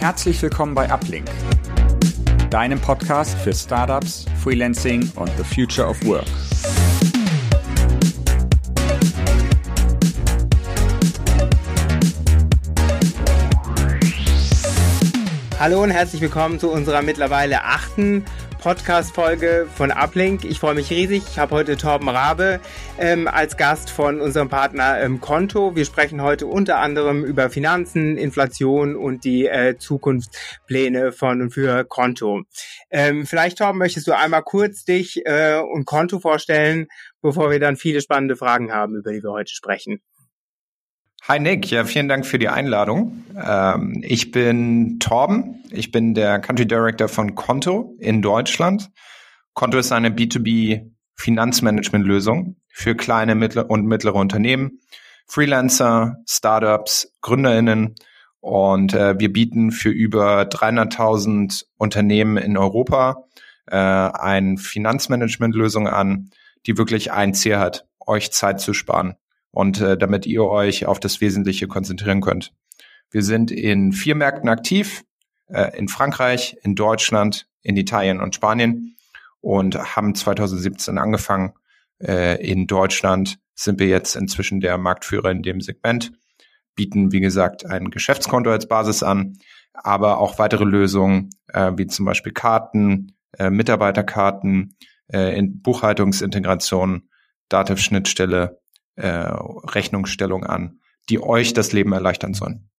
Herzlich willkommen bei Uplink, deinem Podcast für Startups, Freelancing und the Future of Work. Hallo und herzlich willkommen zu unserer mittlerweile achten Podcast-Folge von Uplink. Ich freue mich riesig. Ich habe heute Torben Rabe ähm, als Gast von unserem Partner ähm, Konto. Wir sprechen heute unter anderem über Finanzen, Inflation und die äh, Zukunftspläne von und für Konto. Ähm, vielleicht, Torben, möchtest du einmal kurz dich äh, und Konto vorstellen, bevor wir dann viele spannende Fragen haben, über die wir heute sprechen. Hi Nick, ja, vielen Dank für die Einladung. Ähm, ich bin Torben, ich bin der Country Director von Konto in Deutschland. Konto ist eine B2B Finanzmanagement-Lösung für kleine und mittlere Unternehmen, Freelancer, Startups, GründerInnen und äh, wir bieten für über 300.000 Unternehmen in Europa äh, eine Finanzmanagement-Lösung an, die wirklich ein Ziel hat, euch Zeit zu sparen und äh, damit ihr euch auf das Wesentliche konzentrieren könnt. Wir sind in vier Märkten aktiv, äh, in Frankreich, in Deutschland, in Italien und Spanien und haben 2017 angefangen. Äh, in Deutschland sind wir jetzt inzwischen der Marktführer in dem Segment, bieten, wie gesagt, ein Geschäftskonto als Basis an, aber auch weitere Lösungen, äh, wie zum Beispiel Karten, äh, Mitarbeiterkarten, äh, in Buchhaltungsintegration, Dativ-Schnittstelle äh, Rechnungsstellung an, die euch das Leben erleichtern sollen.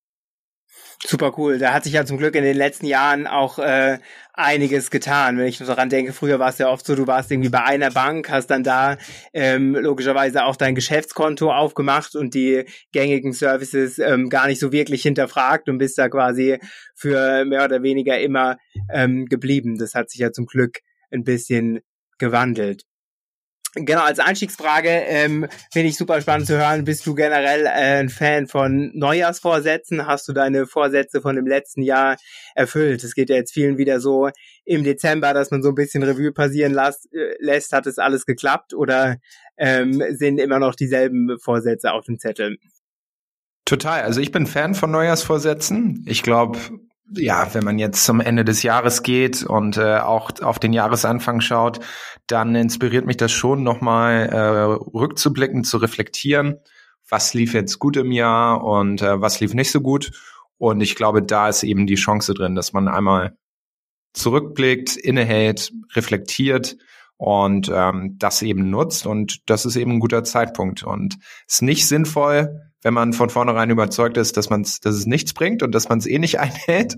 Super cool. Da hat sich ja zum Glück in den letzten Jahren auch äh, einiges getan. Wenn ich nur daran denke, früher war es ja oft so, du warst irgendwie bei einer Bank, hast dann da ähm, logischerweise auch dein Geschäftskonto aufgemacht und die gängigen Services ähm, gar nicht so wirklich hinterfragt und bist da quasi für mehr oder weniger immer ähm, geblieben. Das hat sich ja zum Glück ein bisschen gewandelt. Genau, als Einstiegsfrage ähm, finde ich super spannend zu hören. Bist du generell äh, ein Fan von Neujahrsvorsätzen? Hast du deine Vorsätze von dem letzten Jahr erfüllt? Es geht ja jetzt vielen wieder so im Dezember, dass man so ein bisschen Revue passieren las, äh, lässt. Hat es alles geklappt oder ähm, sind immer noch dieselben Vorsätze auf dem Zettel? Total. Also ich bin Fan von Neujahrsvorsätzen. Ich glaube, ja, wenn man jetzt zum Ende des Jahres geht und äh, auch auf den Jahresanfang schaut, dann inspiriert mich das schon nochmal äh, rückzublicken, zu reflektieren, was lief jetzt gut im Jahr und äh, was lief nicht so gut. Und ich glaube, da ist eben die Chance drin, dass man einmal zurückblickt, innehält, reflektiert und ähm, das eben nutzt. Und das ist eben ein guter Zeitpunkt. Und es ist nicht sinnvoll, wenn man von vornherein überzeugt ist, dass man dass es nichts bringt und dass man es eh nicht einhält.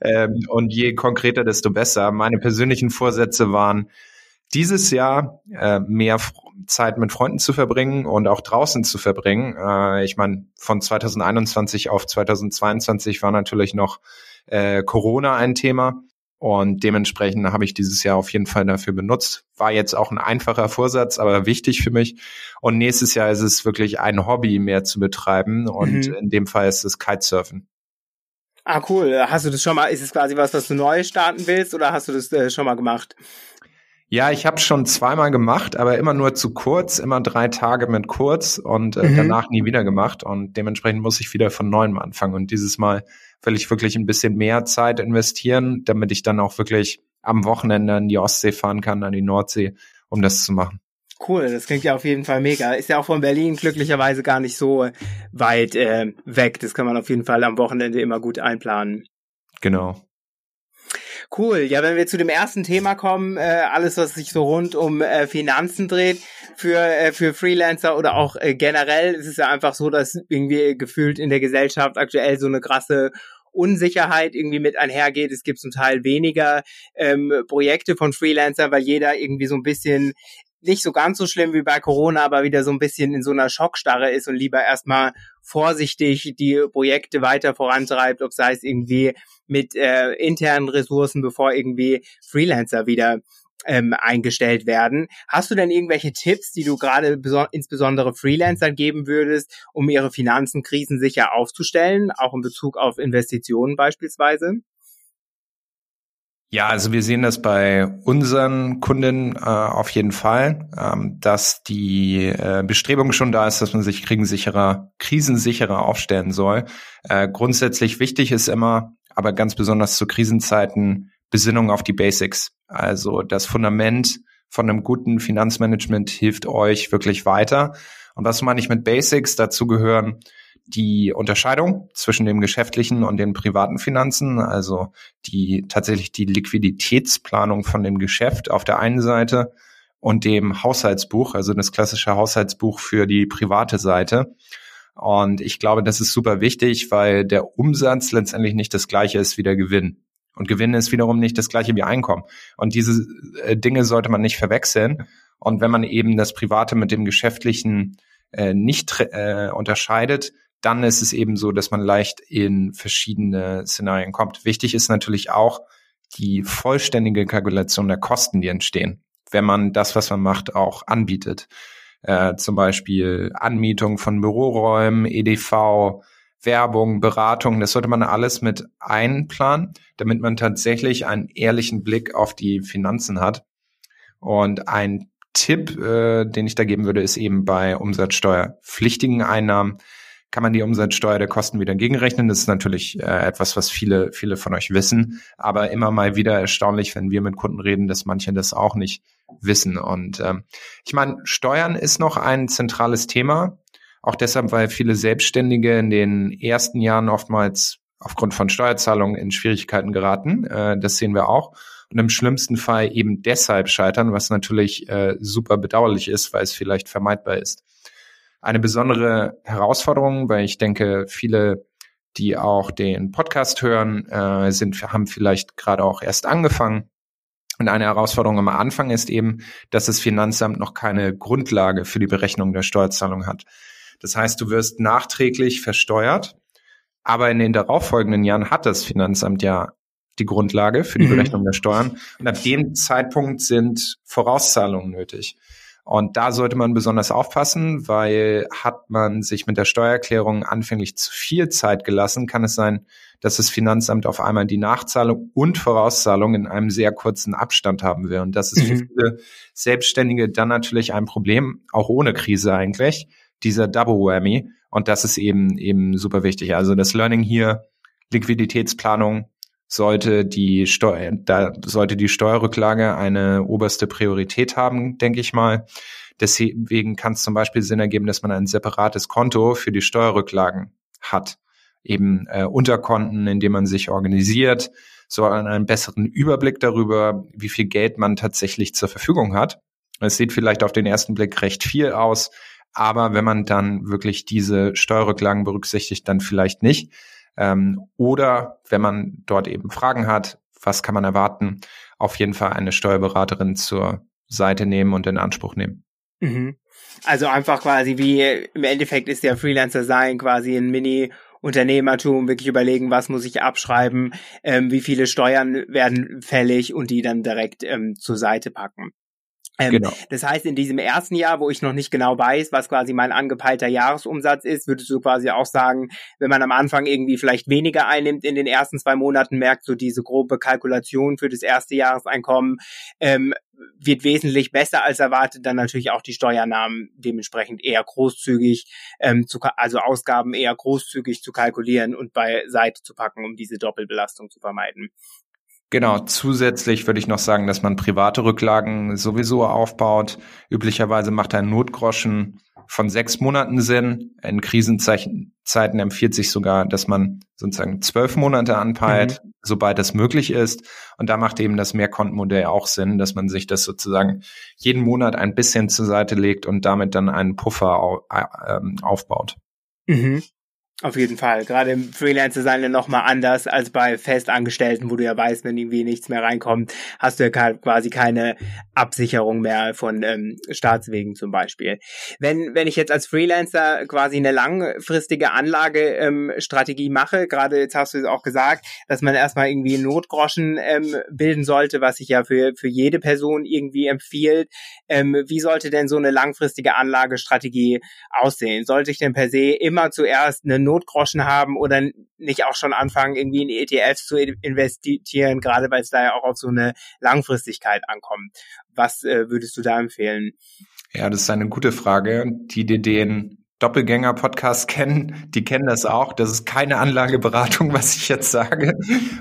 Ähm, und je konkreter, desto besser. Meine persönlichen Vorsätze waren, dieses Jahr äh, mehr Zeit mit Freunden zu verbringen und auch draußen zu verbringen. Äh, ich meine, von 2021 auf 2022 war natürlich noch äh, Corona ein Thema. Und dementsprechend habe ich dieses Jahr auf jeden Fall dafür benutzt. War jetzt auch ein einfacher Vorsatz, aber wichtig für mich. Und nächstes Jahr ist es wirklich ein Hobby mehr zu betreiben. Und mhm. in dem Fall ist es Kitesurfen. Ah, cool. Hast du das schon mal, ist es quasi was, was du neu starten willst oder hast du das äh, schon mal gemacht? Ja, ich habe schon zweimal gemacht, aber immer nur zu kurz, immer drei Tage mit kurz und äh, mhm. danach nie wieder gemacht. Und dementsprechend muss ich wieder von neuem anfangen. Und dieses Mal will ich wirklich ein bisschen mehr Zeit investieren, damit ich dann auch wirklich am Wochenende in die Ostsee fahren kann, an die Nordsee, um das zu machen. Cool, das klingt ja auf jeden Fall mega. Ist ja auch von Berlin glücklicherweise gar nicht so weit äh, weg. Das kann man auf jeden Fall am Wochenende immer gut einplanen. Genau. Cool. Ja, wenn wir zu dem ersten Thema kommen, äh, alles, was sich so rund um äh, Finanzen dreht, für, äh, für Freelancer oder auch äh, generell, ist es ja einfach so, dass irgendwie gefühlt in der Gesellschaft aktuell so eine krasse Unsicherheit irgendwie mit einhergeht. Es gibt zum Teil weniger ähm, Projekte von Freelancer, weil jeder irgendwie so ein bisschen nicht so ganz so schlimm wie bei Corona, aber wieder so ein bisschen in so einer Schockstarre ist und lieber erstmal vorsichtig die Projekte weiter vorantreibt, ob sei es irgendwie mit äh, internen Ressourcen, bevor irgendwie Freelancer wieder ähm, eingestellt werden. Hast du denn irgendwelche Tipps, die du gerade insbesondere Freelancern geben würdest, um ihre Finanzen krisensicher aufzustellen, auch in Bezug auf Investitionen beispielsweise? Ja, also wir sehen das bei unseren Kunden äh, auf jeden Fall, ähm, dass die äh, Bestrebung schon da ist, dass man sich krisensicherer, krisensicherer aufstellen soll. Äh, grundsätzlich wichtig ist immer, aber ganz besonders zu Krisenzeiten Besinnung auf die Basics. Also das Fundament von einem guten Finanzmanagement hilft euch wirklich weiter. Und was meine ich mit Basics? Dazu gehören die Unterscheidung zwischen dem geschäftlichen und den privaten Finanzen, also die tatsächlich die Liquiditätsplanung von dem Geschäft auf der einen Seite und dem Haushaltsbuch, also das klassische Haushaltsbuch für die private Seite. Und ich glaube, das ist super wichtig, weil der Umsatz letztendlich nicht das gleiche ist wie der Gewinn. Und Gewinn ist wiederum nicht das gleiche wie Einkommen. Und diese äh, Dinge sollte man nicht verwechseln. Und wenn man eben das Private mit dem Geschäftlichen äh, nicht äh, unterscheidet, dann ist es eben so, dass man leicht in verschiedene Szenarien kommt. Wichtig ist natürlich auch die vollständige Kalkulation der Kosten, die entstehen, wenn man das, was man macht, auch anbietet. Äh, zum Beispiel Anmietung von Büroräumen, EDV, Werbung, Beratung, das sollte man alles mit einplanen, damit man tatsächlich einen ehrlichen Blick auf die Finanzen hat. Und ein Tipp, äh, den ich da geben würde, ist eben bei umsatzsteuerpflichtigen Einnahmen kann man die Umsatzsteuer der Kosten wieder gegenrechnen. Das ist natürlich äh, etwas, was viele, viele von euch wissen, aber immer mal wieder erstaunlich, wenn wir mit Kunden reden, dass manche das auch nicht wissen. Und ähm, ich meine, Steuern ist noch ein zentrales Thema. Auch deshalb, weil viele Selbstständige in den ersten Jahren oftmals aufgrund von Steuerzahlungen in Schwierigkeiten geraten. Äh, das sehen wir auch. Und im schlimmsten Fall eben deshalb scheitern, was natürlich äh, super bedauerlich ist, weil es vielleicht vermeidbar ist. Eine besondere Herausforderung, weil ich denke, viele, die auch den Podcast hören, äh, sind, haben vielleicht gerade auch erst angefangen. Und eine Herausforderung am Anfang ist eben, dass das Finanzamt noch keine Grundlage für die Berechnung der Steuerzahlung hat. Das heißt, du wirst nachträglich versteuert, aber in den darauffolgenden Jahren hat das Finanzamt ja die Grundlage für die mhm. Berechnung der Steuern. Und ab dem Zeitpunkt sind Vorauszahlungen nötig. Und da sollte man besonders aufpassen, weil hat man sich mit der Steuererklärung anfänglich zu viel Zeit gelassen, kann es sein, dass das Finanzamt auf einmal die Nachzahlung und Vorauszahlung in einem sehr kurzen Abstand haben will. Und das ist mhm. für viele Selbstständige dann natürlich ein Problem, auch ohne Krise eigentlich dieser Double Whammy. Und das ist eben, eben super wichtig. Also das Learning hier, Liquiditätsplanung sollte die Steuer, da sollte die Steuerrücklage eine oberste Priorität haben, denke ich mal. Deswegen kann es zum Beispiel Sinn ergeben, dass man ein separates Konto für die Steuerrücklagen hat. Eben äh, Unterkonten, in dem man sich organisiert, so einen besseren Überblick darüber, wie viel Geld man tatsächlich zur Verfügung hat. Es sieht vielleicht auf den ersten Blick recht viel aus, aber wenn man dann wirklich diese Steuerrücklagen berücksichtigt, dann vielleicht nicht. Ähm, oder wenn man dort eben Fragen hat, was kann man erwarten, auf jeden Fall eine Steuerberaterin zur Seite nehmen und in Anspruch nehmen. Mhm. Also einfach quasi wie im Endeffekt ist der Freelancer sein quasi ein Mini Unternehmertum, wirklich überlegen, was muss ich abschreiben, ähm, wie viele Steuern werden fällig und die dann direkt ähm, zur Seite packen. Ähm, genau. Das heißt, in diesem ersten Jahr, wo ich noch nicht genau weiß, was quasi mein angepeilter Jahresumsatz ist, würdest du quasi auch sagen, wenn man am Anfang irgendwie vielleicht weniger einnimmt in den ersten zwei Monaten, merkt so diese grobe Kalkulation für das erste Jahreseinkommen, ähm, wird wesentlich besser als erwartet, dann natürlich auch die Steuernahmen dementsprechend eher großzügig, ähm, zu, also Ausgaben eher großzügig zu kalkulieren und beiseite zu packen, um diese Doppelbelastung zu vermeiden. Genau, zusätzlich würde ich noch sagen, dass man private Rücklagen sowieso aufbaut. Üblicherweise macht ein Notgroschen von sechs Monaten Sinn. In Krisenzeiten empfiehlt sich sogar, dass man sozusagen zwölf Monate anpeilt, mhm. sobald das möglich ist. Und da macht eben das Mehrkontenmodell auch Sinn, dass man sich das sozusagen jeden Monat ein bisschen zur Seite legt und damit dann einen Puffer äh, aufbaut. Mhm. Auf jeden Fall. Gerade im Freelancer sein ja nochmal anders als bei Festangestellten, wo du ja weißt, wenn irgendwie nichts mehr reinkommt, hast du ja quasi keine Absicherung mehr von ähm, Staatswegen zum Beispiel. Wenn, wenn ich jetzt als Freelancer quasi eine langfristige Anlagestrategie ähm, mache, gerade jetzt hast du es auch gesagt, dass man erstmal irgendwie Notgroschen ähm, bilden sollte, was sich ja für, für jede Person irgendwie empfiehlt. Ähm, wie sollte denn so eine langfristige Anlagestrategie aussehen? Sollte ich denn per se immer zuerst eine Notgroschen haben oder nicht auch schon anfangen, irgendwie in ETFs zu investieren, gerade weil es da ja auch auf so eine Langfristigkeit ankommt. Was äh, würdest du da empfehlen? Ja, das ist eine gute Frage, die dir den Doppelgänger-Podcast kennen, die kennen das auch. Das ist keine Anlageberatung, was ich jetzt sage,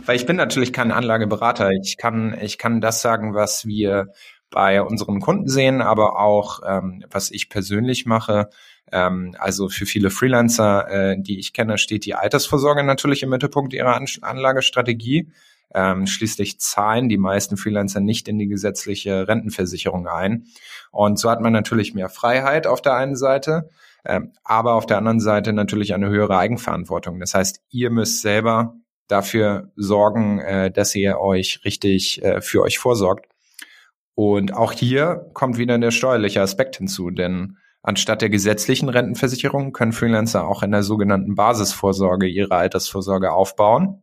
weil ich bin natürlich kein Anlageberater. Ich kann, ich kann das sagen, was wir bei unseren Kunden sehen, aber auch ähm, was ich persönlich mache. Ähm, also für viele Freelancer, äh, die ich kenne, steht die Altersvorsorge natürlich im Mittelpunkt ihrer An Anlagestrategie. Ähm, schließlich zahlen die meisten Freelancer nicht in die gesetzliche Rentenversicherung ein. Und so hat man natürlich mehr Freiheit auf der einen Seite, ähm, aber auf der anderen Seite natürlich eine höhere Eigenverantwortung. Das heißt, ihr müsst selber dafür sorgen, äh, dass ihr euch richtig äh, für euch vorsorgt. Und auch hier kommt wieder der steuerliche Aspekt hinzu, denn anstatt der gesetzlichen Rentenversicherung können Freelancer auch in der sogenannten Basisvorsorge ihre Altersvorsorge aufbauen.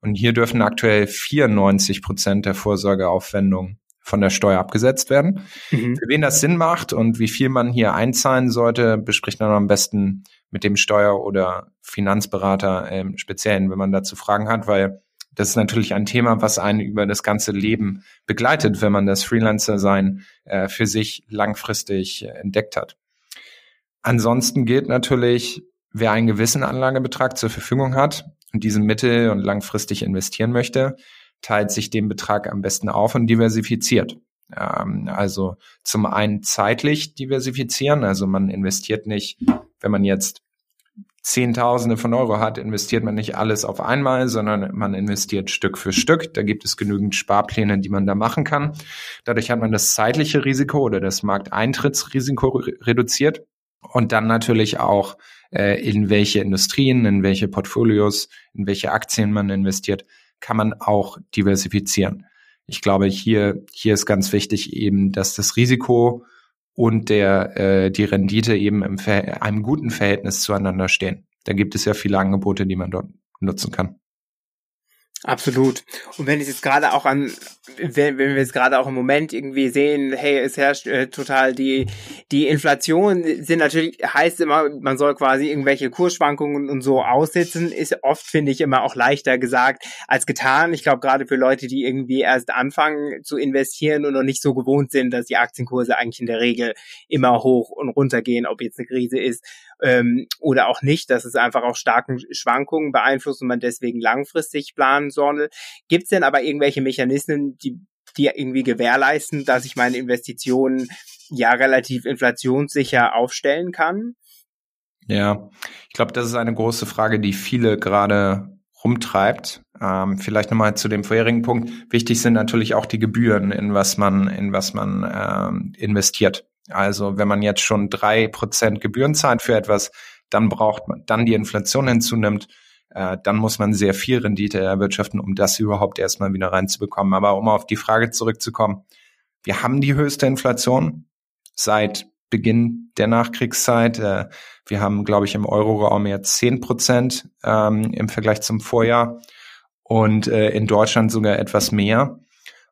Und hier dürfen aktuell 94 Prozent der Vorsorgeaufwendungen von der Steuer abgesetzt werden. Mhm. Für wen das Sinn macht und wie viel man hier einzahlen sollte, bespricht man am besten mit dem Steuer- oder Finanzberater im Speziellen, wenn man dazu Fragen hat, weil das ist natürlich ein Thema, was einen über das ganze Leben begleitet, wenn man das Freelancer-Sein äh, für sich langfristig entdeckt hat. Ansonsten gilt natürlich, wer einen gewissen Anlagebetrag zur Verfügung hat und diesen mittel- und langfristig investieren möchte, teilt sich den Betrag am besten auf und diversifiziert. Ähm, also zum einen zeitlich diversifizieren, also man investiert nicht, wenn man jetzt Zehntausende von Euro hat, investiert man nicht alles auf einmal, sondern man investiert Stück für Stück. Da gibt es genügend Sparpläne, die man da machen kann. Dadurch hat man das zeitliche Risiko oder das Markteintrittsrisiko reduziert und dann natürlich auch, äh, in welche Industrien, in welche Portfolios, in welche Aktien man investiert, kann man auch diversifizieren. Ich glaube, hier, hier ist ganz wichtig eben, dass das Risiko und der äh, die Rendite eben im einem guten Verhältnis zueinander stehen. Da gibt es ja viele Angebote, die man dort nutzen kann. Absolut. Und wenn es jetzt gerade auch an, wenn, wenn wir jetzt gerade auch im Moment irgendwie sehen, hey, es herrscht äh, total die, die Inflation sind natürlich, heißt immer, man soll quasi irgendwelche Kursschwankungen und so aussitzen, ist oft, finde ich, immer auch leichter gesagt als getan. Ich glaube, gerade für Leute, die irgendwie erst anfangen zu investieren und noch nicht so gewohnt sind, dass die Aktienkurse eigentlich in der Regel immer hoch und runter gehen, ob jetzt eine Krise ist ähm, oder auch nicht, dass es einfach auch starken Schwankungen beeinflusst und man deswegen langfristig planen soll. Gibt es denn aber irgendwelche Mechanismen, die, die irgendwie gewährleisten, dass ich meine Investitionen ja relativ inflationssicher aufstellen kann? Ja, ich glaube, das ist eine große Frage, die viele gerade rumtreibt. Ähm, vielleicht nochmal zu dem vorherigen Punkt. Wichtig sind natürlich auch die Gebühren, in was man, in was man ähm, investiert. Also wenn man jetzt schon drei Prozent Gebühren zahlt für etwas, dann braucht man, dann die Inflation hinzunimmt, äh, dann muss man sehr viel Rendite erwirtschaften, um das überhaupt erstmal wieder reinzubekommen. Aber um auf die Frage zurückzukommen, wir haben die höchste Inflation seit Beginn der Nachkriegszeit. Äh, wir haben, glaube ich, im Euroraum jetzt zehn Prozent ähm, im Vergleich zum Vorjahr und äh, in Deutschland sogar etwas mehr.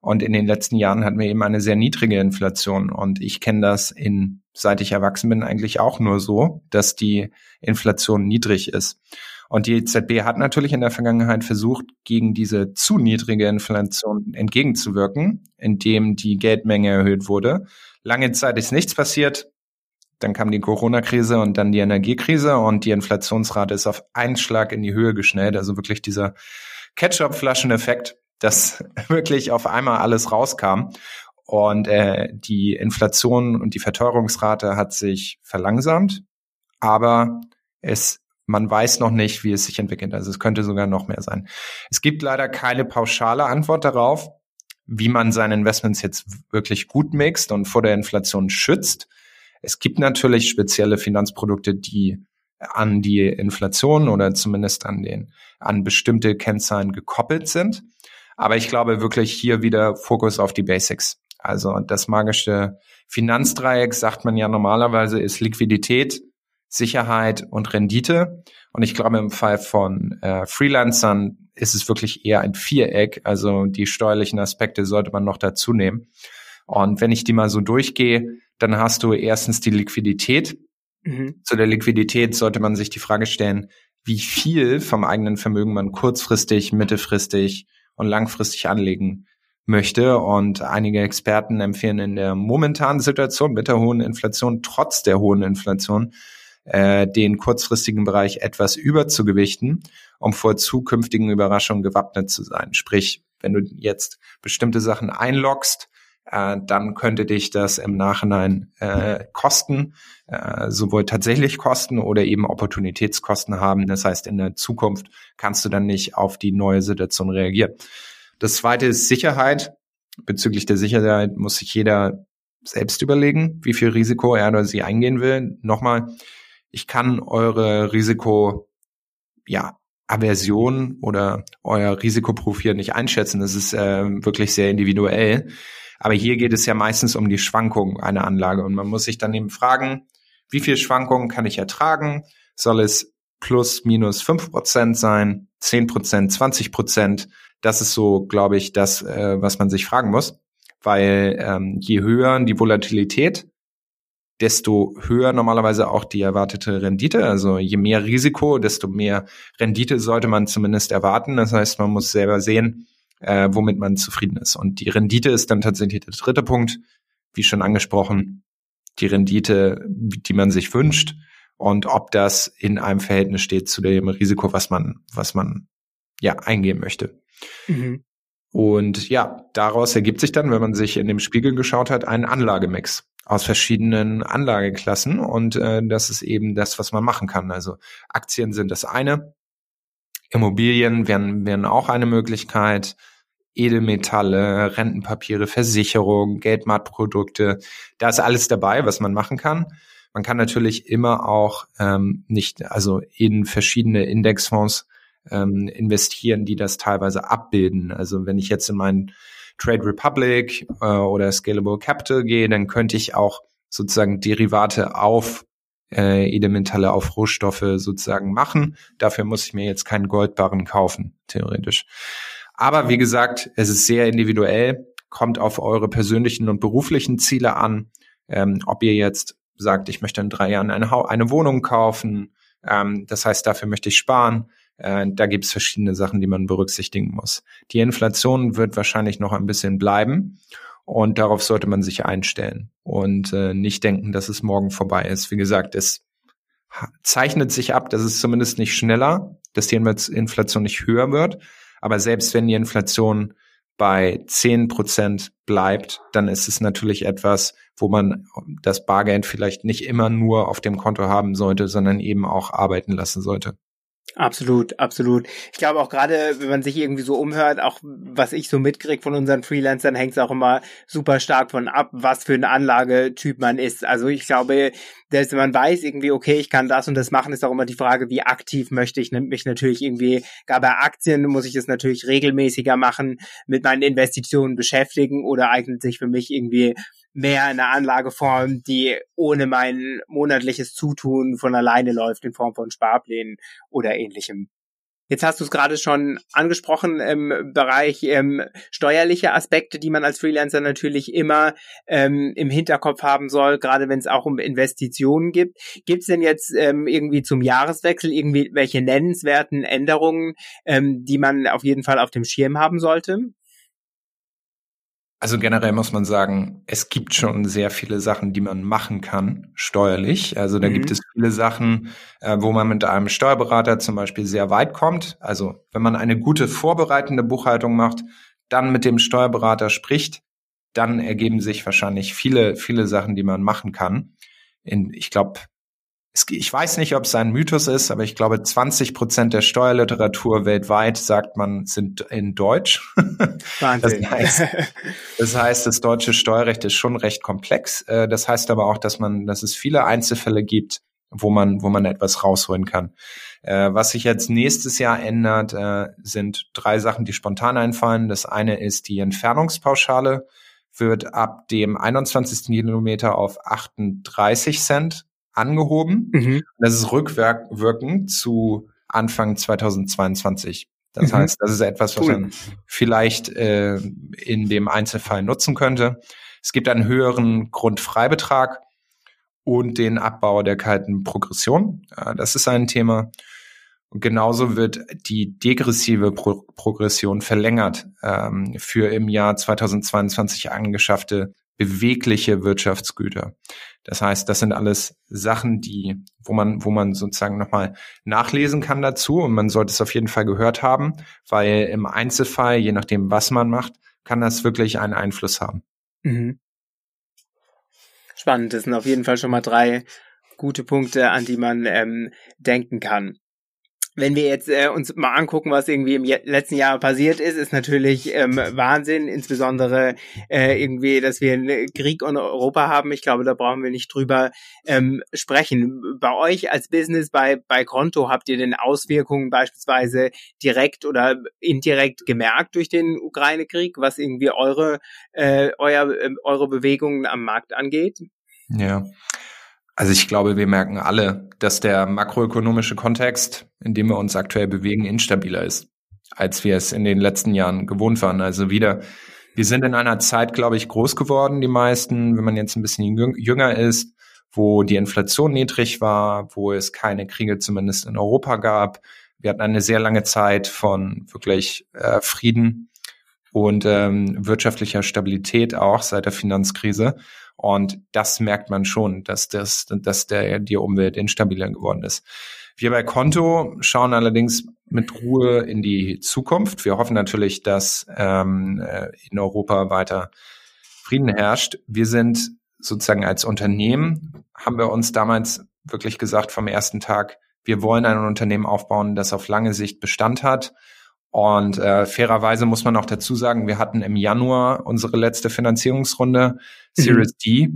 Und in den letzten Jahren hatten wir eben eine sehr niedrige Inflation. Und ich kenne das in, seit ich erwachsen bin, eigentlich auch nur so, dass die Inflation niedrig ist. Und die EZB hat natürlich in der Vergangenheit versucht, gegen diese zu niedrige Inflation entgegenzuwirken, indem die Geldmenge erhöht wurde. Lange Zeit ist nichts passiert. Dann kam die Corona-Krise und dann die Energiekrise und die Inflationsrate ist auf einen Schlag in die Höhe geschnellt. Also wirklich dieser Ketchup-Flaschen-Effekt dass wirklich auf einmal alles rauskam. Und äh, die Inflation und die Verteuerungsrate hat sich verlangsamt, aber es man weiß noch nicht, wie es sich entwickelt. Also es könnte sogar noch mehr sein. Es gibt leider keine pauschale Antwort darauf, wie man seine Investments jetzt wirklich gut mixt und vor der Inflation schützt. Es gibt natürlich spezielle Finanzprodukte, die an die Inflation oder zumindest an den an bestimmte Kennzahlen gekoppelt sind. Aber ich glaube wirklich hier wieder Fokus auf die Basics. Also das magische Finanzdreieck, sagt man ja normalerweise, ist Liquidität, Sicherheit und Rendite. Und ich glaube, im Fall von äh, Freelancern ist es wirklich eher ein Viereck. Also die steuerlichen Aspekte sollte man noch dazu nehmen. Und wenn ich die mal so durchgehe, dann hast du erstens die Liquidität. Mhm. Zu der Liquidität sollte man sich die Frage stellen, wie viel vom eigenen Vermögen man kurzfristig, mittelfristig und langfristig anlegen möchte. Und einige Experten empfehlen in der momentanen Situation mit der hohen Inflation, trotz der hohen Inflation, äh, den kurzfristigen Bereich etwas überzugewichten, um vor zukünftigen Überraschungen gewappnet zu sein. Sprich, wenn du jetzt bestimmte Sachen einloggst, äh, dann könnte dich das im Nachhinein äh, kosten, äh, sowohl tatsächlich Kosten oder eben Opportunitätskosten haben. Das heißt, in der Zukunft kannst du dann nicht auf die neue Situation reagieren. Das zweite ist Sicherheit. Bezüglich der Sicherheit muss sich jeder selbst überlegen, wie viel Risiko er oder sie eingehen will. Nochmal, ich kann eure Risiko, ja, Aversion oder euer Risikoprofil nicht einschätzen. Das ist äh, wirklich sehr individuell. Aber hier geht es ja meistens um die Schwankungen einer Anlage und man muss sich dann eben fragen, wie viel Schwankungen kann ich ertragen? Soll es plus minus fünf Prozent sein, zehn Prozent, zwanzig Prozent? Das ist so, glaube ich, das, äh, was man sich fragen muss, weil ähm, je höher die Volatilität, desto höher normalerweise auch die erwartete Rendite. Also je mehr Risiko, desto mehr Rendite sollte man zumindest erwarten. Das heißt, man muss selber sehen, äh, womit man zufrieden ist. Und die Rendite ist dann tatsächlich der dritte Punkt, wie schon angesprochen, die Rendite, die man sich wünscht und ob das in einem Verhältnis steht zu dem Risiko, was man, was man ja eingehen möchte. Mhm. Und ja, daraus ergibt sich dann, wenn man sich in dem Spiegel geschaut hat, ein Anlagemix aus verschiedenen Anlageklassen und äh, das ist eben das, was man machen kann. Also Aktien sind das eine, Immobilien wären, wären auch eine Möglichkeit, Edelmetalle, Rentenpapiere, Versicherung, Geldmarktprodukte. Da ist alles dabei, was man machen kann. Man kann natürlich immer auch ähm, nicht, also in verschiedene Indexfonds ähm, investieren, die das teilweise abbilden. Also wenn ich jetzt in meinen Trade Republic äh, oder Scalable Capital gehe, dann könnte ich auch sozusagen Derivate auf äh, Edelmetalle auf Rohstoffe sozusagen machen. Dafür muss ich mir jetzt keinen Goldbarren kaufen, theoretisch. Aber wie gesagt, es ist sehr individuell, kommt auf eure persönlichen und beruflichen Ziele an. Ähm, ob ihr jetzt sagt, ich möchte in drei Jahren eine, eine Wohnung kaufen, ähm, das heißt, dafür möchte ich sparen. Äh, da gibt es verschiedene Sachen, die man berücksichtigen muss. Die Inflation wird wahrscheinlich noch ein bisschen bleiben und darauf sollte man sich einstellen und äh, nicht denken, dass es morgen vorbei ist. Wie gesagt, es zeichnet sich ab, dass es zumindest nicht schneller, dass die Inflation nicht höher wird. Aber selbst wenn die Inflation bei zehn Prozent bleibt, dann ist es natürlich etwas, wo man das Bargeld vielleicht nicht immer nur auf dem Konto haben sollte, sondern eben auch arbeiten lassen sollte. Absolut, absolut. Ich glaube auch gerade, wenn man sich irgendwie so umhört, auch was ich so mitkriege von unseren Freelancern, hängt es auch immer super stark von ab, was für ein Anlagetyp man ist. Also ich glaube, dass man weiß irgendwie, okay, ich kann das und das machen, ist auch immer die Frage, wie aktiv möchte ich mich natürlich irgendwie, gar bei Aktien muss ich es natürlich regelmäßiger machen, mit meinen Investitionen beschäftigen oder eignet sich für mich irgendwie mehr eine Anlageform, die ohne mein monatliches Zutun von alleine läuft in Form von Sparplänen oder ähnlichem. Jetzt hast du es gerade schon angesprochen im Bereich ähm, steuerliche Aspekte, die man als Freelancer natürlich immer ähm, im Hinterkopf haben soll, gerade wenn es auch um Investitionen gibt. Gibt es denn jetzt ähm, irgendwie zum Jahreswechsel irgendwie welche nennenswerten Änderungen, ähm, die man auf jeden Fall auf dem Schirm haben sollte? Also generell muss man sagen, es gibt schon sehr viele Sachen, die man machen kann, steuerlich. Also da mhm. gibt es viele Sachen, äh, wo man mit einem Steuerberater zum Beispiel sehr weit kommt. Also wenn man eine gute vorbereitende Buchhaltung macht, dann mit dem Steuerberater spricht, dann ergeben sich wahrscheinlich viele, viele Sachen, die man machen kann. In, ich glaube, ich weiß nicht, ob es ein Mythos ist, aber ich glaube, 20 Prozent der Steuerliteratur weltweit, sagt man, sind in Deutsch. Wahnsinn. Das heißt, das heißt, das deutsche Steuerrecht ist schon recht komplex. Äh, das heißt aber auch, dass man, dass es viele Einzelfälle gibt, wo man, wo man etwas rausholen kann. Äh, was sich jetzt nächstes Jahr ändert, äh, sind drei Sachen, die spontan einfallen. Das eine ist die Entfernungspauschale wird ab dem 21. Kilometer auf 38 Cent angehoben. Mhm. Das ist rückwirkend zu Anfang 2022. Das mhm. heißt, das ist etwas, was cool. man vielleicht äh, in dem Einzelfall nutzen könnte. Es gibt einen höheren Grundfreibetrag und den Abbau der kalten Progression. Äh, das ist ein Thema. Und genauso wird die degressive Pro Progression verlängert ähm, für im Jahr 2022 angeschaffte bewegliche Wirtschaftsgüter. Das heißt, das sind alles Sachen, die, wo man, wo man sozusagen nochmal nachlesen kann dazu und man sollte es auf jeden Fall gehört haben, weil im Einzelfall, je nachdem, was man macht, kann das wirklich einen Einfluss haben. Mhm. Spannend, das sind auf jeden Fall schon mal drei gute Punkte, an die man ähm, denken kann wenn wir jetzt äh, uns mal angucken, was irgendwie im letzten Jahr passiert ist, ist natürlich ähm, Wahnsinn, insbesondere äh, irgendwie, dass wir einen Krieg in Europa haben. Ich glaube, da brauchen wir nicht drüber ähm, sprechen. Bei euch als Business, bei, bei Konto, habt ihr denn Auswirkungen beispielsweise direkt oder indirekt gemerkt durch den Ukraine-Krieg, was irgendwie eure, äh, euer, äh, eure Bewegungen am Markt angeht? Ja, also ich glaube, wir merken alle, dass der makroökonomische Kontext, in dem wir uns aktuell bewegen, instabiler ist, als wir es in den letzten Jahren gewohnt waren. Also wieder, wir sind in einer Zeit, glaube ich, groß geworden, die meisten, wenn man jetzt ein bisschen jünger ist, wo die Inflation niedrig war, wo es keine Kriege zumindest in Europa gab. Wir hatten eine sehr lange Zeit von wirklich äh, Frieden und ähm, wirtschaftlicher Stabilität auch seit der Finanzkrise. Und das merkt man schon, dass das, dass der, die Umwelt instabiler geworden ist. Wir bei Konto schauen allerdings mit Ruhe in die Zukunft. Wir hoffen natürlich, dass ähm, äh, in Europa weiter Frieden herrscht. Wir sind sozusagen als Unternehmen, haben wir uns damals wirklich gesagt vom ersten Tag, wir wollen ein Unternehmen aufbauen, das auf lange Sicht Bestand hat und äh, fairerweise muss man auch dazu sagen, wir hatten im Januar unsere letzte Finanzierungsrunde, mhm. Series D,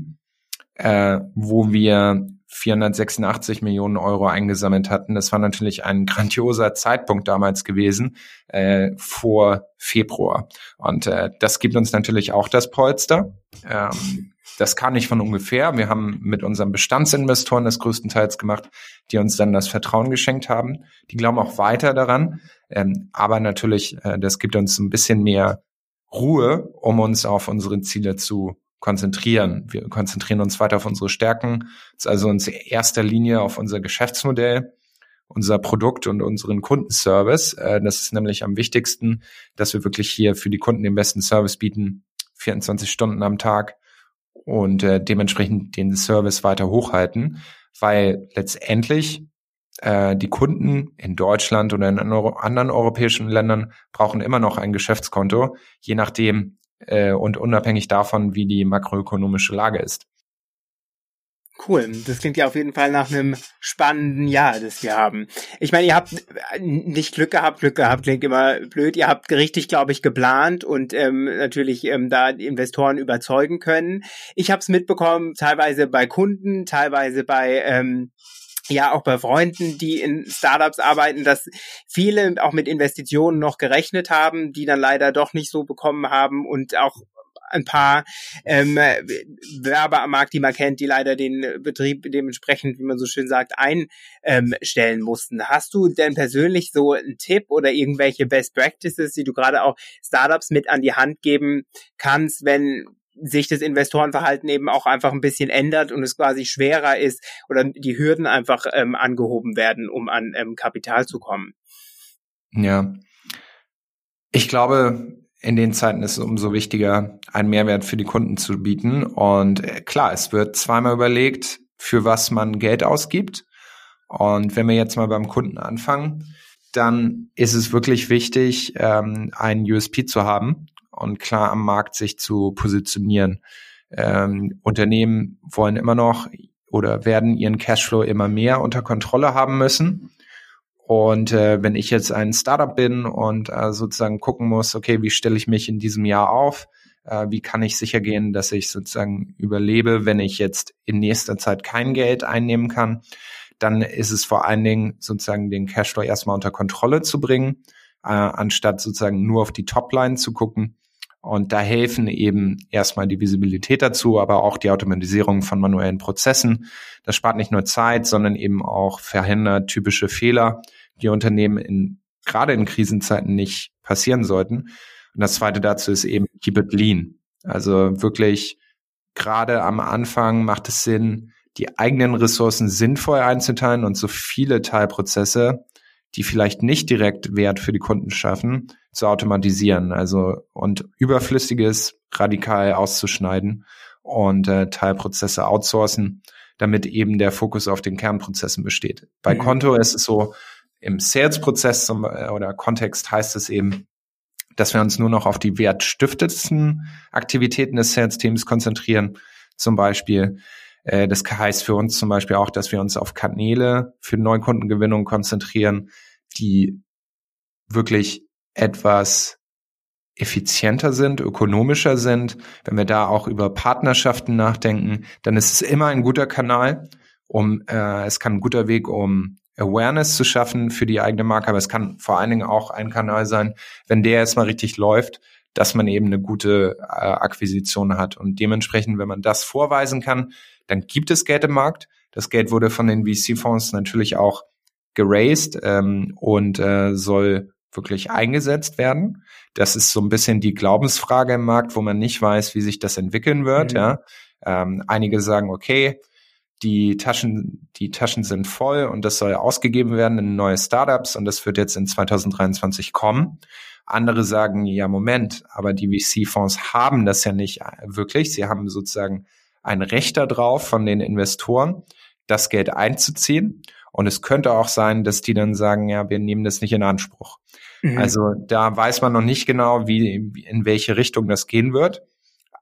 äh, wo wir 486 Millionen Euro eingesammelt hatten. Das war natürlich ein grandioser Zeitpunkt damals gewesen, äh, vor Februar. Und äh, das gibt uns natürlich auch das Polster. Ähm, das kam nicht von ungefähr. Wir haben mit unseren Bestandsinvestoren das größtenteils gemacht, die uns dann das Vertrauen geschenkt haben. Die glauben auch weiter daran. Ähm, aber natürlich, äh, das gibt uns ein bisschen mehr Ruhe, um uns auf unsere Ziele zu konzentrieren. Wir konzentrieren uns weiter auf unsere Stärken, also in erster Linie auf unser Geschäftsmodell, unser Produkt und unseren Kundenservice. Äh, das ist nämlich am wichtigsten, dass wir wirklich hier für die Kunden den besten Service bieten, 24 Stunden am Tag und äh, dementsprechend den Service weiter hochhalten, weil letztendlich äh, die Kunden in Deutschland oder in anderen europäischen Ländern brauchen immer noch ein Geschäftskonto, je nachdem äh, und unabhängig davon, wie die makroökonomische Lage ist. Cool, das klingt ja auf jeden Fall nach einem spannenden Jahr, das wir haben. Ich meine, ihr habt nicht Glück gehabt, Glück gehabt klingt immer blöd. Ihr habt richtig, glaube ich, geplant und ähm, natürlich ähm, da Investoren überzeugen können. Ich habe es mitbekommen, teilweise bei Kunden, teilweise bei ähm, ja auch bei Freunden, die in Startups arbeiten, dass viele auch mit Investitionen noch gerechnet haben, die dann leider doch nicht so bekommen haben und auch ein paar ähm, Werber am Markt, die man kennt, die leider den Betrieb dementsprechend, wie man so schön sagt, einstellen mussten. Hast du denn persönlich so einen Tipp oder irgendwelche Best Practices, die du gerade auch Startups mit an die Hand geben kannst, wenn sich das Investorenverhalten eben auch einfach ein bisschen ändert und es quasi schwerer ist oder die Hürden einfach ähm, angehoben werden, um an ähm, Kapital zu kommen. Ja. Ich glaube, in den Zeiten ist es umso wichtiger, einen Mehrwert für die Kunden zu bieten. Und äh, klar, es wird zweimal überlegt, für was man Geld ausgibt. Und wenn wir jetzt mal beim Kunden anfangen, dann ist es wirklich wichtig, ähm, einen USP zu haben und klar am Markt sich zu positionieren. Ähm, Unternehmen wollen immer noch oder werden ihren Cashflow immer mehr unter Kontrolle haben müssen. Und äh, wenn ich jetzt ein Startup bin und äh, sozusagen gucken muss, okay, wie stelle ich mich in diesem Jahr auf? Äh, wie kann ich sicher gehen, dass ich sozusagen überlebe, wenn ich jetzt in nächster Zeit kein Geld einnehmen kann? Dann ist es vor allen Dingen sozusagen den Cashflow erstmal unter Kontrolle zu bringen, äh, anstatt sozusagen nur auf die Topline zu gucken. Und da helfen eben erstmal die Visibilität dazu, aber auch die Automatisierung von manuellen Prozessen. Das spart nicht nur Zeit, sondern eben auch verhindert typische Fehler, die Unternehmen in, gerade in Krisenzeiten nicht passieren sollten. Und das zweite dazu ist eben keep it lean. Also wirklich gerade am Anfang macht es Sinn, die eigenen Ressourcen sinnvoll einzuteilen und so viele Teilprozesse die vielleicht nicht direkt Wert für die Kunden schaffen, zu automatisieren, also und überflüssiges radikal auszuschneiden und äh, Teilprozesse outsourcen, damit eben der Fokus auf den Kernprozessen besteht. Bei mhm. Konto ist es so, im Sales-Prozess oder Kontext heißt es eben, dass wir uns nur noch auf die wertstiftendsten Aktivitäten des Sales-Teams konzentrieren. Zum Beispiel, äh, das heißt für uns zum Beispiel auch, dass wir uns auf Kanäle für Neukundengewinnung konzentrieren, die wirklich etwas effizienter sind, ökonomischer sind. Wenn wir da auch über Partnerschaften nachdenken, dann ist es immer ein guter Kanal, um äh, es kann ein guter Weg, um Awareness zu schaffen für die eigene Marke, aber es kann vor allen Dingen auch ein Kanal sein, wenn der erstmal richtig läuft, dass man eben eine gute äh, Akquisition hat. Und dementsprechend, wenn man das vorweisen kann, dann gibt es Geld im Markt. Das Geld wurde von den VC-Fonds natürlich auch geraced ähm, und äh, soll wirklich eingesetzt werden. Das ist so ein bisschen die Glaubensfrage im Markt, wo man nicht weiß, wie sich das entwickeln wird. Mhm. Ja. Ähm, einige sagen, okay, die Taschen, die Taschen sind voll und das soll ausgegeben werden in neue Startups und das wird jetzt in 2023 kommen. Andere sagen, ja, Moment, aber die VC-Fonds haben das ja nicht wirklich. Sie haben sozusagen ein Recht darauf von den Investoren, das Geld einzuziehen. Und es könnte auch sein, dass die dann sagen, ja, wir nehmen das nicht in Anspruch. Mhm. Also da weiß man noch nicht genau, wie, in welche Richtung das gehen wird.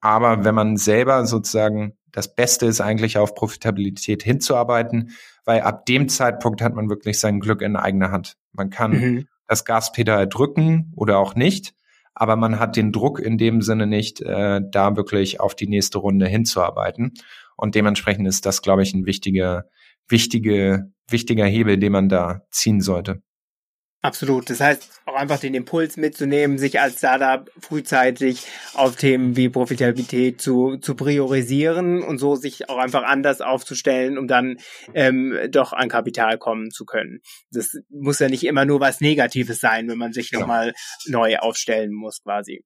Aber wenn man selber sozusagen das Beste ist eigentlich auf Profitabilität hinzuarbeiten, weil ab dem Zeitpunkt hat man wirklich sein Glück in eigener Hand. Man kann mhm. das Gaspedal drücken oder auch nicht, aber man hat den Druck in dem Sinne nicht, äh, da wirklich auf die nächste Runde hinzuarbeiten. Und dementsprechend ist das, glaube ich, ein wichtiger, wichtige, wichtiger Hebel, den man da ziehen sollte. Absolut. Das heißt, auch einfach den Impuls mitzunehmen, sich als Startup frühzeitig auf Themen wie Profitabilität zu, zu priorisieren und so sich auch einfach anders aufzustellen, um dann ähm, doch an Kapital kommen zu können. Das muss ja nicht immer nur was Negatives sein, wenn man sich genau. nochmal neu aufstellen muss, quasi.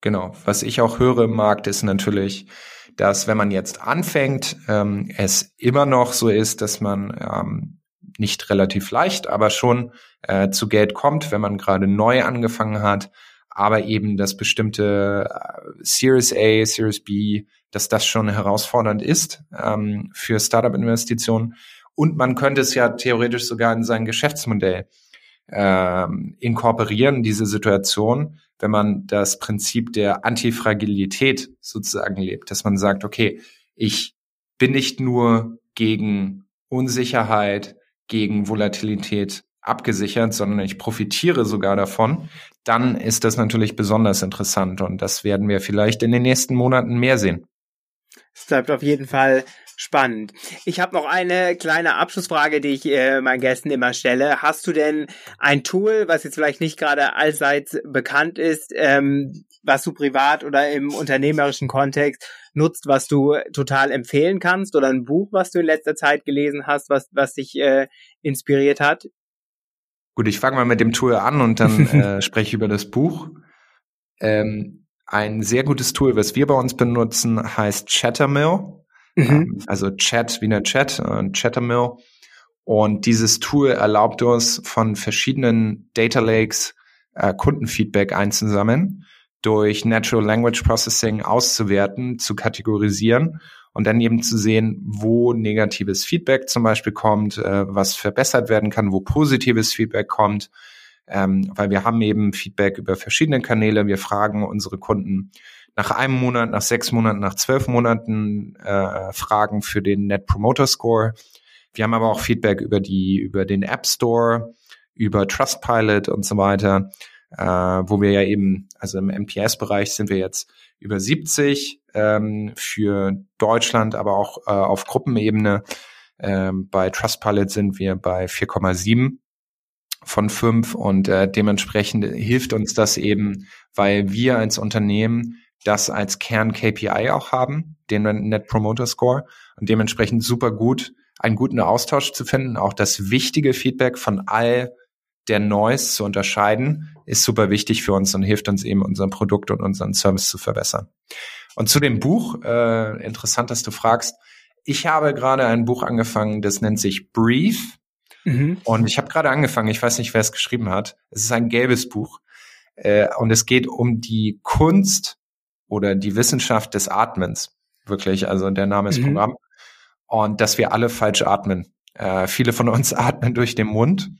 Genau. Was ich auch höre im Markt ist natürlich, dass wenn man jetzt anfängt, ähm, es immer noch so ist, dass man ähm, nicht relativ leicht, aber schon äh, zu Geld kommt, wenn man gerade neu angefangen hat, aber eben das bestimmte äh, Series A, Series B, dass das schon herausfordernd ist ähm, für Startup-Investitionen. Und man könnte es ja theoretisch sogar in sein Geschäftsmodell ähm, inkorporieren, diese Situation, wenn man das Prinzip der Antifragilität sozusagen lebt, dass man sagt, okay, ich bin nicht nur gegen Unsicherheit, gegen Volatilität abgesichert, sondern ich profitiere sogar davon, dann ist das natürlich besonders interessant und das werden wir vielleicht in den nächsten Monaten mehr sehen. Es bleibt auf jeden Fall spannend. Ich habe noch eine kleine Abschlussfrage, die ich äh, meinen Gästen immer stelle. Hast du denn ein Tool, was jetzt vielleicht nicht gerade allseits bekannt ist, ähm, was du privat oder im unternehmerischen Kontext nutzt, was du total empfehlen kannst oder ein Buch, was du in letzter Zeit gelesen hast, was, was dich äh, inspiriert hat? Gut, ich fange mal mit dem Tool an und dann äh, spreche ich über das Buch. Ähm, ein sehr gutes Tool, was wir bei uns benutzen, heißt Chattermill. Mhm. Ähm, also Chat wie eine Chat, äh, Chattermill. Und dieses Tool erlaubt uns von verschiedenen Data Lakes äh, Kundenfeedback einzusammeln durch Natural Language Processing auszuwerten, zu kategorisieren und dann eben zu sehen, wo negatives Feedback zum Beispiel kommt, äh, was verbessert werden kann, wo positives Feedback kommt, ähm, weil wir haben eben Feedback über verschiedene Kanäle. Wir fragen unsere Kunden nach einem Monat, nach sechs Monaten, nach zwölf Monaten äh, Fragen für den Net Promoter Score. Wir haben aber auch Feedback über die über den App Store, über Trustpilot und so weiter äh, wo wir ja eben, also im MPS-Bereich sind wir jetzt über 70 ähm, für Deutschland, aber auch äh, auf Gruppenebene. Ähm, bei Trustpilot sind wir bei 4,7 von 5 und äh, dementsprechend hilft uns das eben, weil wir als Unternehmen das als Kern-KPI auch haben, den Net Promoter Score und dementsprechend super gut, einen guten Austausch zu finden, auch das wichtige Feedback von all der Noise zu unterscheiden, ist super wichtig für uns und hilft uns eben, unser Produkt und unseren Service zu verbessern. Und zu dem Buch, äh, interessant, dass du fragst. Ich habe gerade ein Buch angefangen, das nennt sich Brief. Mhm. Und ich habe gerade angefangen, ich weiß nicht, wer es geschrieben hat. Es ist ein gelbes Buch. Äh, und es geht um die Kunst oder die Wissenschaft des Atmens. Wirklich, also der Name ist mhm. Programm. Und dass wir alle falsch atmen. Äh, viele von uns atmen durch den Mund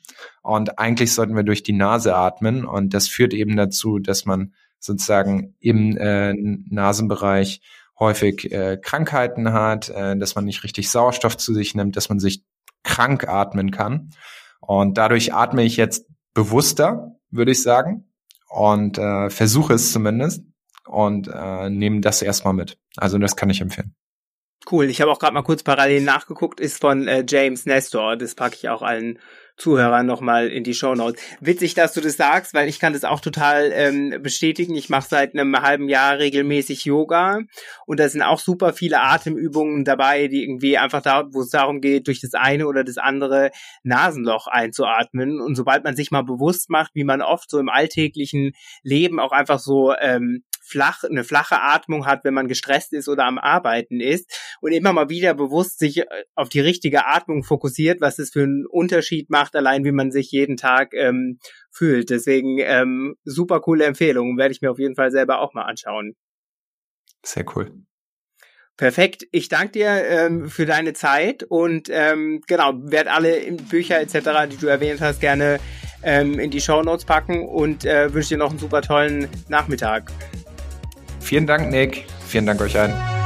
und eigentlich sollten wir durch die Nase atmen. Und das führt eben dazu, dass man sozusagen im äh, Nasenbereich häufig äh, Krankheiten hat, äh, dass man nicht richtig Sauerstoff zu sich nimmt, dass man sich krank atmen kann. Und dadurch atme ich jetzt bewusster, würde ich sagen, und äh, versuche es zumindest und äh, nehme das erstmal mit. Also das kann ich empfehlen. Cool, ich habe auch gerade mal kurz parallel nachgeguckt, ist von äh, James Nestor, das packe ich auch allen Zuhörern nochmal in die Show Notes. Witzig, dass du das sagst, weil ich kann das auch total ähm, bestätigen. Ich mache seit einem halben Jahr regelmäßig Yoga und da sind auch super viele Atemübungen dabei, die irgendwie einfach da, wo es darum geht, durch das eine oder das andere Nasenloch einzuatmen. Und sobald man sich mal bewusst macht, wie man oft so im alltäglichen Leben auch einfach so ähm, flach, eine flache Atmung hat, wenn man gestresst ist oder am Arbeiten ist und immer mal wieder bewusst sich äh, auf die richtige Atmung fokussiert, was es für einen Unterschied macht, allein wie man sich jeden Tag ähm, fühlt. Deswegen ähm, super coole Empfehlung, werde ich mir auf jeden Fall selber auch mal anschauen. Sehr cool. Perfekt. Ich danke dir ähm, für deine Zeit und ähm, genau, werde alle Bücher etc., die du erwähnt hast, gerne ähm, in die Show Notes packen und äh, wünsche dir noch einen super tollen Nachmittag. Vielen Dank, Nick. Vielen Dank euch allen.